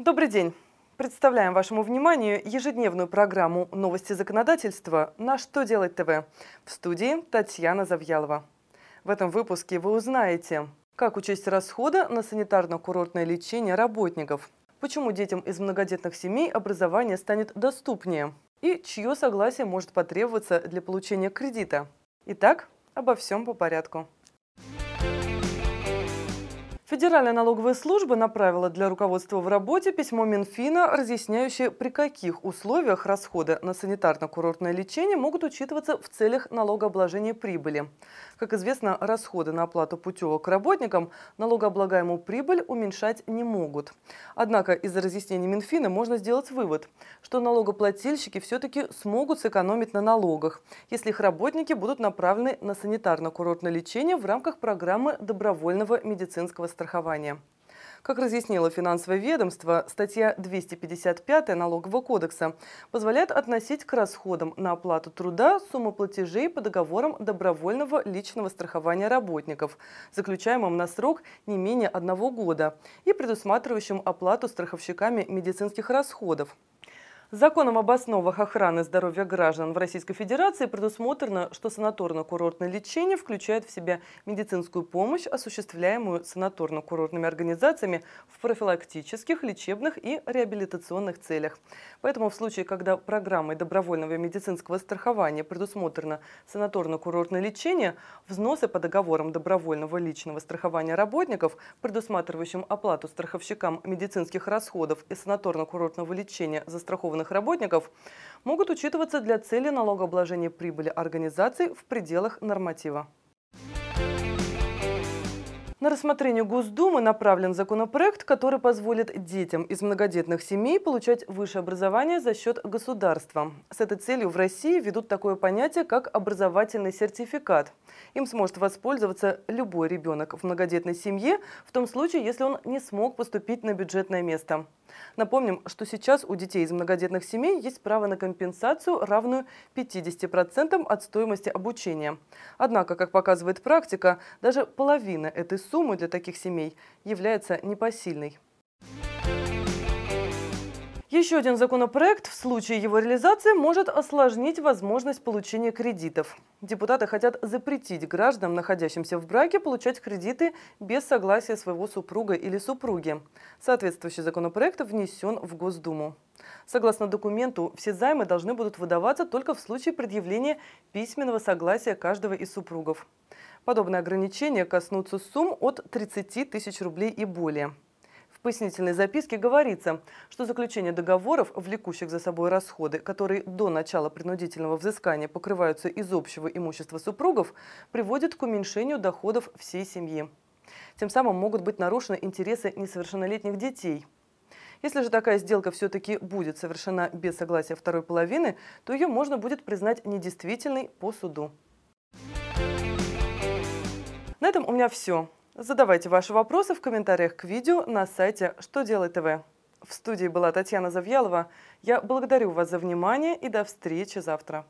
Добрый день. Представляем вашему вниманию ежедневную программу «Новости законодательства» на «Что делать ТВ» в студии Татьяна Завьялова. В этом выпуске вы узнаете, как учесть расходы на санитарно-курортное лечение работников, почему детям из многодетных семей образование станет доступнее и чье согласие может потребоваться для получения кредита. Итак, обо всем по порядку. Федеральная налоговая служба направила для руководства в работе письмо Минфина, разъясняющее, при каких условиях расходы на санитарно-курортное лечение могут учитываться в целях налогообложения прибыли. Как известно, расходы на оплату путевок работникам налогооблагаемую прибыль уменьшать не могут. Однако из разъяснений Минфина можно сделать вывод, что налогоплательщики все-таки смогут сэкономить на налогах, если их работники будут направлены на санитарно-курортное лечение в рамках программы добровольного медицинского страхования. Как разъяснило финансовое ведомство, статья 255 Налогового кодекса позволяет относить к расходам на оплату труда сумму платежей по договорам добровольного личного страхования работников, заключаемым на срок не менее одного года и предусматривающим оплату страховщиками медицинских расходов, Законом об основах охраны здоровья граждан в Российской Федерации предусмотрено, что санаторно-курортное лечение включает в себя медицинскую помощь, осуществляемую санаторно-курортными организациями в профилактических, лечебных и реабилитационных целях. Поэтому в случае, когда программой добровольного медицинского страхования предусмотрено санаторно-курортное лечение, взносы по договорам добровольного личного страхования работников, предусматривающим оплату страховщикам медицинских расходов и санаторно-курортного лечения застрахованных застрахованных работников могут учитываться для цели налогообложения прибыли организаций в пределах норматива. На рассмотрение Госдумы направлен законопроект, который позволит детям из многодетных семей получать высшее образование за счет государства. С этой целью в России ведут такое понятие, как образовательный сертификат. Им сможет воспользоваться любой ребенок в многодетной семье, в том случае, если он не смог поступить на бюджетное место. Напомним, что сейчас у детей из многодетных семей есть право на компенсацию, равную 50% от стоимости обучения. Однако, как показывает практика, даже половина этой суммы для таких семей является непосильной. Еще один законопроект в случае его реализации может осложнить возможность получения кредитов. Депутаты хотят запретить гражданам, находящимся в браке, получать кредиты без согласия своего супруга или супруги. Соответствующий законопроект внесен в Госдуму. Согласно документу, все займы должны будут выдаваться только в случае предъявления письменного согласия каждого из супругов. Подобные ограничения коснутся сумм от 30 тысяч рублей и более. В пояснительной записке говорится, что заключение договоров, влекущих за собой расходы, которые до начала принудительного взыскания покрываются из общего имущества супругов, приводит к уменьшению доходов всей семьи. Тем самым могут быть нарушены интересы несовершеннолетних детей. Если же такая сделка все-таки будет совершена без согласия второй половины, то ее можно будет признать недействительной по суду. На этом у меня все. Задавайте ваши вопросы в комментариях к видео на сайте «Что делать ТВ». В студии была Татьяна Завьялова. Я благодарю вас за внимание и до встречи завтра.